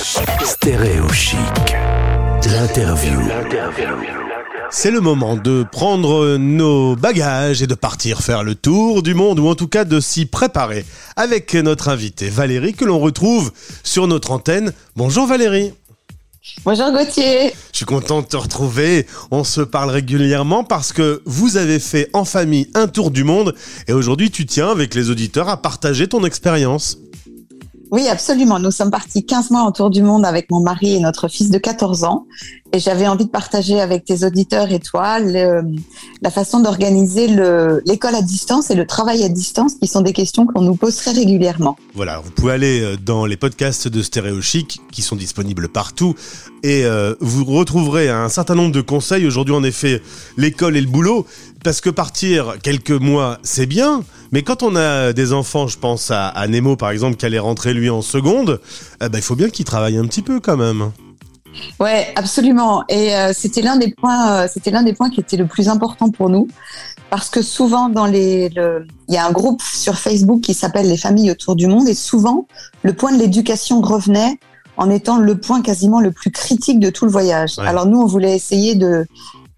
Stéréo Chic. L'interview. C'est le moment de prendre nos bagages et de partir faire le tour du monde, ou en tout cas de s'y préparer, avec notre invitée Valérie, que l'on retrouve sur notre antenne. Bonjour Valérie. Bonjour Gauthier. Je suis content de te retrouver. On se parle régulièrement parce que vous avez fait en famille un tour du monde et aujourd'hui tu tiens avec les auditeurs à partager ton expérience. Oui, absolument. Nous sommes partis 15 mois en tour du monde avec mon mari et notre fils de 14 ans. Et j'avais envie de partager avec tes auditeurs et toi la façon d'organiser l'école à distance et le travail à distance, qui sont des questions qu'on nous pose très régulièrement. Voilà, vous pouvez aller euh, dans les podcasts de Stéréo Chic, qui sont disponibles partout, et euh, vous retrouverez un certain nombre de conseils. Aujourd'hui, en effet, l'école et le boulot, parce que partir quelques mois, c'est bien, mais quand on a des enfants, je pense à, Nemo par exemple, qui allait rentrer lui en seconde, eh ben, il faut bien qu'il travaille un petit peu quand même. Ouais, absolument. Et euh, c'était l'un des points, euh, c'était l'un des points qui était le plus important pour nous, parce que souvent dans les, il y a un groupe sur Facebook qui s'appelle les familles autour du monde, et souvent le point de l'éducation revenait en étant le point quasiment le plus critique de tout le voyage. Alors nous, on voulait essayer de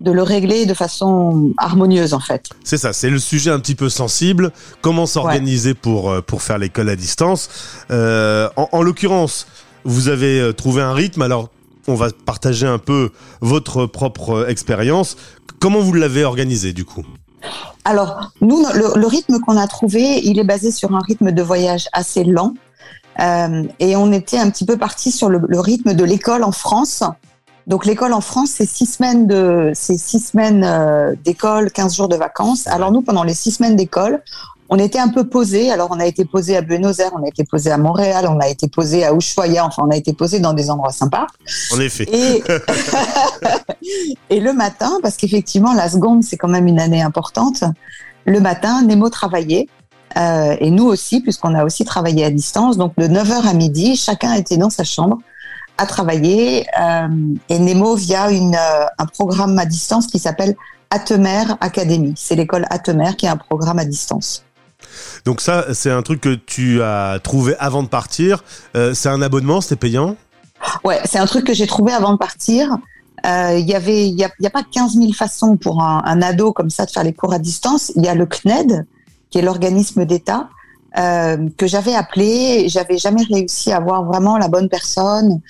de le régler de façon harmonieuse en fait. C'est ça, c'est le sujet un petit peu sensible. Comment s'organiser pour euh, pour faire l'école à distance? Euh, En, en l'occurrence, vous avez euh, trouvé un rythme. Alors, on va partager un peu votre propre expérience. Comment vous l'avez organisé du coup? Alors, nous, le, rythme qu'on a trouvé, il est basé sur un rythme de voyage assez lent. Euh, et on était un petit peu parti sur le, le rythme de l'école en France, donc l'école en France, c'est six semaines de, c'est six semaines euh, d'école, 15 jours de vacances. Alors nous, pendant les six semaines d'école, on était un peu posé. Alors on a été posé à Buenos Aires, on a été posé à Montréal, on a été posé à Ushuaia. Enfin, on a été posé dans des endroits sympas. En effet. Et, et le matin, parce qu'effectivement la seconde, c'est quand même une année importante. Le matin, Nemo travaillait. Euh, et nous aussi, puisqu'on a aussi travaillé à distance. Donc de 9h à midi, chacun était dans sa chambre à travailler euh, et Nemo via une, euh, un programme à distance qui s'appelle Atemer Academy. C'est l'école Atemer qui a un programme à distance. Donc ça, c'est un truc que tu as trouvé avant de partir. Euh, c'est un abonnement, c'était payant? Ouais, c'est un truc que j'ai trouvé avant de partir. Il y avait, il y a, pas 15 000 façons pour un, un, ado comme ça de faire les cours à distance. Il y a le CNED, qui est l'organisme d'État, euh, que j'avais appelé, j'avais jamais réussi à avoir vraiment la bonne personne.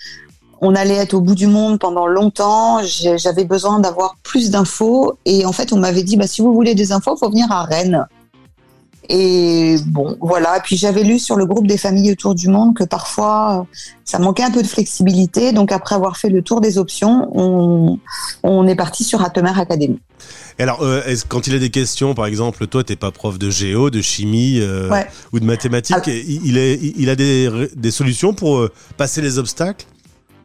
On allait être au bout du monde pendant longtemps. J'avais besoin d'avoir plus d'infos et en fait on m'avait dit bah si vous voulez des infos, faut venir à Rennes. Et bon, voilà. Puis j'avais lu sur le groupe des familles autour du monde que parfois ça manquait un peu de flexibilité. Donc après avoir fait le tour des options, on, on est parti sur Atomer Academy. Et alors, euh, quand il a des questions, par exemple, toi, t'es pas prof de géo, de chimie euh, ou de mathématiques, il, est, il a des, des solutions pour euh, passer les obstacles?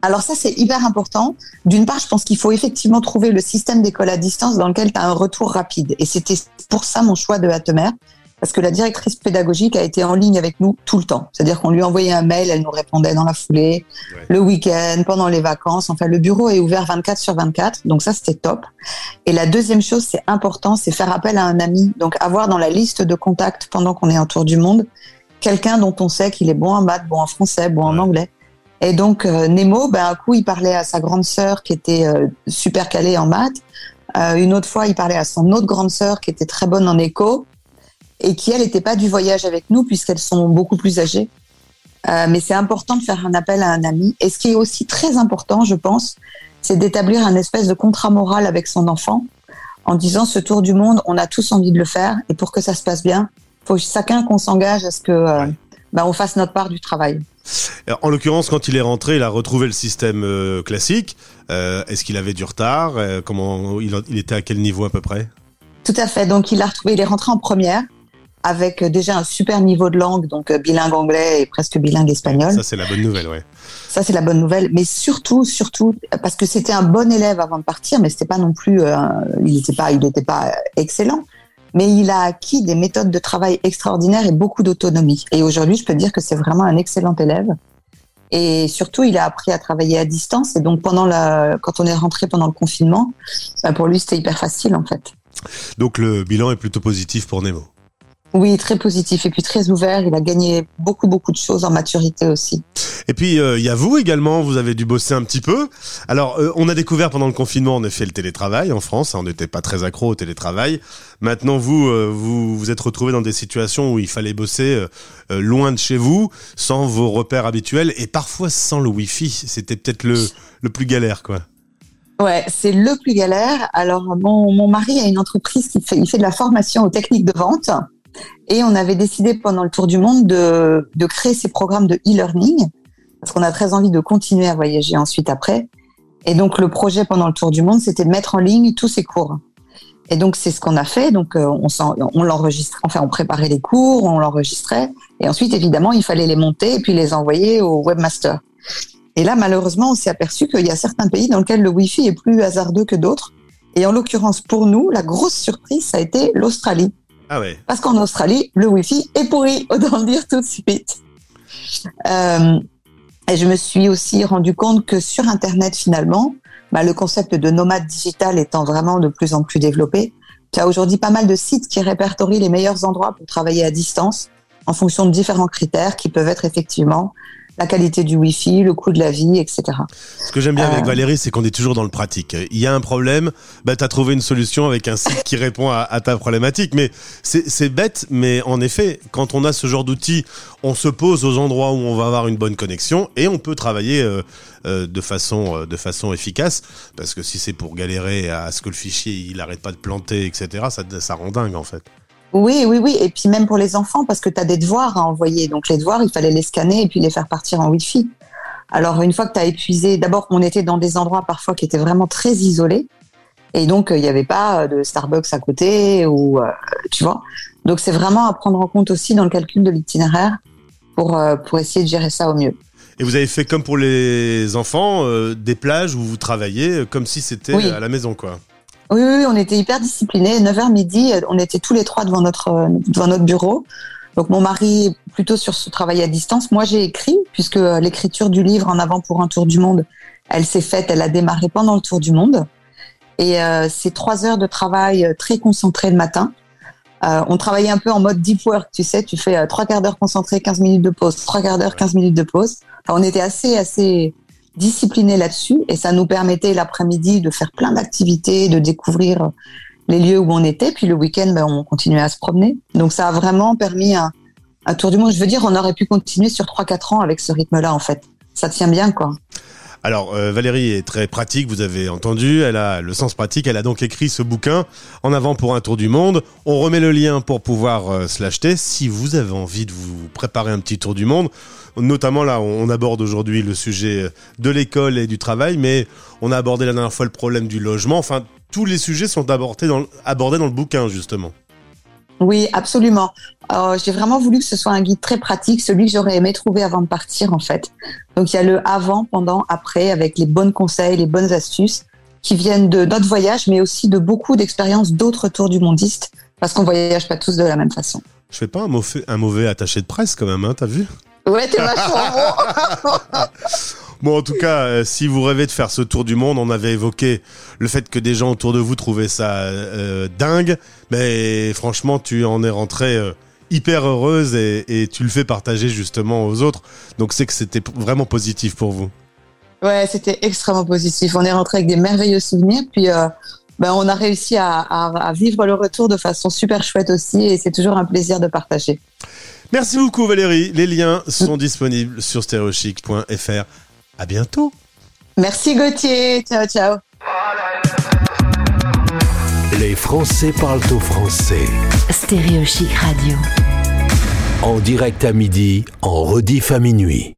Alors ça, c'est hyper important. D'une part, je pense qu'il faut effectivement trouver le système d'école à distance dans lequel tu as un retour rapide. Et c'était pour ça mon choix de Atomer parce que la directrice pédagogique a été en ligne avec nous tout le temps. C'est-à-dire qu'on lui envoyait un mail, elle nous répondait dans la foulée, le week-end, pendant les vacances. Enfin, le bureau est ouvert 24 sur 24, donc ça c'était top. Et la deuxième chose, c'est important, c'est faire appel à un ami. Donc avoir dans la liste de contacts pendant qu'on est en tour du monde quelqu'un dont on sait qu'il est bon en maths, bon en français, bon en anglais. Et donc euh, Nemo, ben un coup il parlait à sa grande sœur qui était euh, super calée en maths. Euh, une autre fois, il parlait à son autre grande sœur qui était très bonne en éco et qui, elles, n'étaient pas du voyage avec nous puisqu'elles sont beaucoup plus âgées. Euh, mais c'est important de faire un appel à un ami. Et ce qui est aussi très important, je pense, c'est d'établir un espèce de contrat moral avec son enfant en disant ce tour du monde, on a tous envie de le faire et pour que ça se passe bien, faut chacun qu'on s'engage à ce que euh, bah, on fasse notre part du travail. En l'occurrence, quand il est rentré, il a retrouvé le système euh, classique. Est-ce qu'il avait du retard? Comment il, il était à quel niveau à peu près? Tout à fait. Donc il a retrouvé, il est rentré en première avec déjà un super niveau de langue, donc euh, bilingue anglais et presque bilingue espagnol. Ça, c'est la bonne nouvelle, ouais. Ça, c'est la bonne nouvelle. Mais surtout, surtout, parce que c'était un bon élève avant de partir, mais c'était pas non plus, euh, il n'était pas, il n'était pas excellent. Mais il a acquis des méthodes de travail extraordinaires et beaucoup d'autonomie. Et aujourd'hui, je peux dire que c'est vraiment un excellent élève. Et surtout, il a appris à travailler à distance. Et donc, pendant la, quand on est rentré pendant le confinement, bah, pour lui, c'était hyper facile, en fait. Donc, le bilan est plutôt positif pour Nemo. Oui, très positif et puis très ouvert. Il a gagné beaucoup, beaucoup de choses en maturité aussi. Et puis, euh, il y a vous également, vous avez dû bosser un petit peu. Alors, euh, on a découvert pendant le confinement, en effet, le télétravail en France. On n'était pas très accro au télétravail. Maintenant, vous, euh, vous vous êtes retrouvé dans des situations où il fallait bosser loin de chez vous, sans vos repères habituels et parfois sans le Wi-Fi. C'était peut-être le, le plus galère, quoi. Ouais, c'est le plus galère. Alors, mon, mon mari a une entreprise qui fait, il fait de la formation aux techniques de vente. Et on avait décidé pendant le tour du monde de, créer ces programmes de e-learning parce qu'on a très envie de continuer à voyager ensuite après. Et donc le projet pendant le tour du monde, c'était de mettre en ligne tous ces cours. Et donc c'est ce qu'on a fait. Donc euh, on, on enfin on préparait les cours, on l'enregistrait, et ensuite évidemment il fallait les monter et puis les envoyer au webmaster. Et là malheureusement on s'est aperçu qu'il y a certains pays dans lesquels le Wi-Fi est plus hasardeux que d'autres. Et en l'occurrence pour nous, la grosse surprise ça a été l'Australie. Ah. Parce qu'en Australie, le Wi-Fi est pourri, autant le dire tout de suite. Euh, et je me suis aussi rendu compte que sur Internet, finalement, bah, le concept de nomade digital étant vraiment de plus en plus développé, tu as aujourd'hui pas mal de sites qui répertorient les meilleurs endroits pour travailler à distance en fonction de différents critères qui peuvent être effectivement la qualité du Wi-Fi, le coût de la vie, etc. Ce que j'aime bien avec euh, Valérie, c'est qu'on est toujours dans le pratique. Il y a un problème, bah, tu as trouvé une solution avec un site qui répond à, à ta problématique. Mais c'est bête, mais en effet, quand on a ce genre d'outils, on se pose aux endroits où on va avoir une bonne connexion et on peut travailler euh, euh, de, façon, de façon efficace. Parce que si c'est pour galérer à ce que le fichier il arrête pas de planter, etc., ça, ça rend dingue en fait. Oui, oui, oui. Et puis même pour les enfants, parce que tu as des devoirs à envoyer. Donc les devoirs, il fallait les scanner et puis les faire partir en Wi-Fi. Alors une fois que tu as épuisé, d'abord on était dans des endroits parfois qui étaient vraiment très isolés. Et donc il n'y avait pas de Starbucks à côté ou euh, tu vois. Donc c'est vraiment à prendre en compte aussi dans le calcul de l'itinéraire pour, euh, pour essayer de gérer ça au mieux. Et vous avez fait comme pour les enfants, euh, des plages où vous travaillez comme si c'était à la maison, quoi. Oui, oui, on était hyper disciplinés. 9h midi, on était tous les trois devant notre, devant notre bureau. Donc mon mari plutôt sur ce travail à distance. Moi j'ai écrit puisque l'écriture du livre en avant pour un tour du monde, elle s'est faite, elle a démarré pendant le tour du monde. Et euh, c'est trois heures de travail très concentré le matin. Euh, on travaillait un peu en mode deep work, tu sais, tu fais euh, trois quarts d'heure concentré, 15 minutes de pause, trois quarts d'heure, 15 minutes de pause. On était assez assez discipliné là-dessus et ça nous permettait l'après-midi de faire plein d'activités, de découvrir les lieux où on était. Puis le week-end, ben, on continuait à se promener. Donc ça a vraiment permis un, un tour du monde. Je veux dire, on aurait pu continuer sur 3-4 ans avec ce rythme-là, en fait. Ça tient bien, quoi. Alors euh, Valérie est très pratique, vous avez entendu, elle a le sens pratique, elle a donc écrit ce bouquin en avant pour un tour du monde. On remet le lien pour pouvoir euh, se l'acheter si vous avez envie de vous préparer un petit tour du monde. Notamment là, on aborde aujourd'hui le sujet de l'école et du travail, mais on a abordé la dernière fois le problème du logement. Enfin, tous les sujets sont abordés dans le bouquin justement. Oui, absolument. Euh, j'ai vraiment voulu que ce soit un guide très pratique, celui que j'aurais aimé trouver avant de partir en fait. Donc il y a le avant, pendant, après, avec les bons conseils, les bonnes astuces qui viennent de notre voyage, mais aussi de beaucoup d'expériences d'autres tours du mondiste, parce qu'on voyage pas tous de la même façon. Je fais pas un mauvais, un mauvais attaché de presse quand même, hein, t'as vu? Ouais, t'es vachement bon. Bon, en tout cas, euh, si vous rêvez de faire ce tour du monde, on avait évoqué le fait que des gens autour de vous trouvaient ça euh, dingue, mais franchement, tu en es rentré euh, hyper heureuse et, tu le fais partager justement aux autres. Donc c'est que c'était vraiment positif pour vous. Ouais, c'était extrêmement positif. On est rentré avec des merveilleux souvenirs, puis ben, on a réussi à, à vivre le retour de façon super chouette aussi, et c'est toujours un plaisir de partager. Merci beaucoup Valérie. Les liens sont disponibles sur stereochic.fr. À bientôt. Merci Gauthier. Ciao, ciao. Les Français parlent au français. Stéréo Chic Radio. En direct à midi, en rediff à minuit.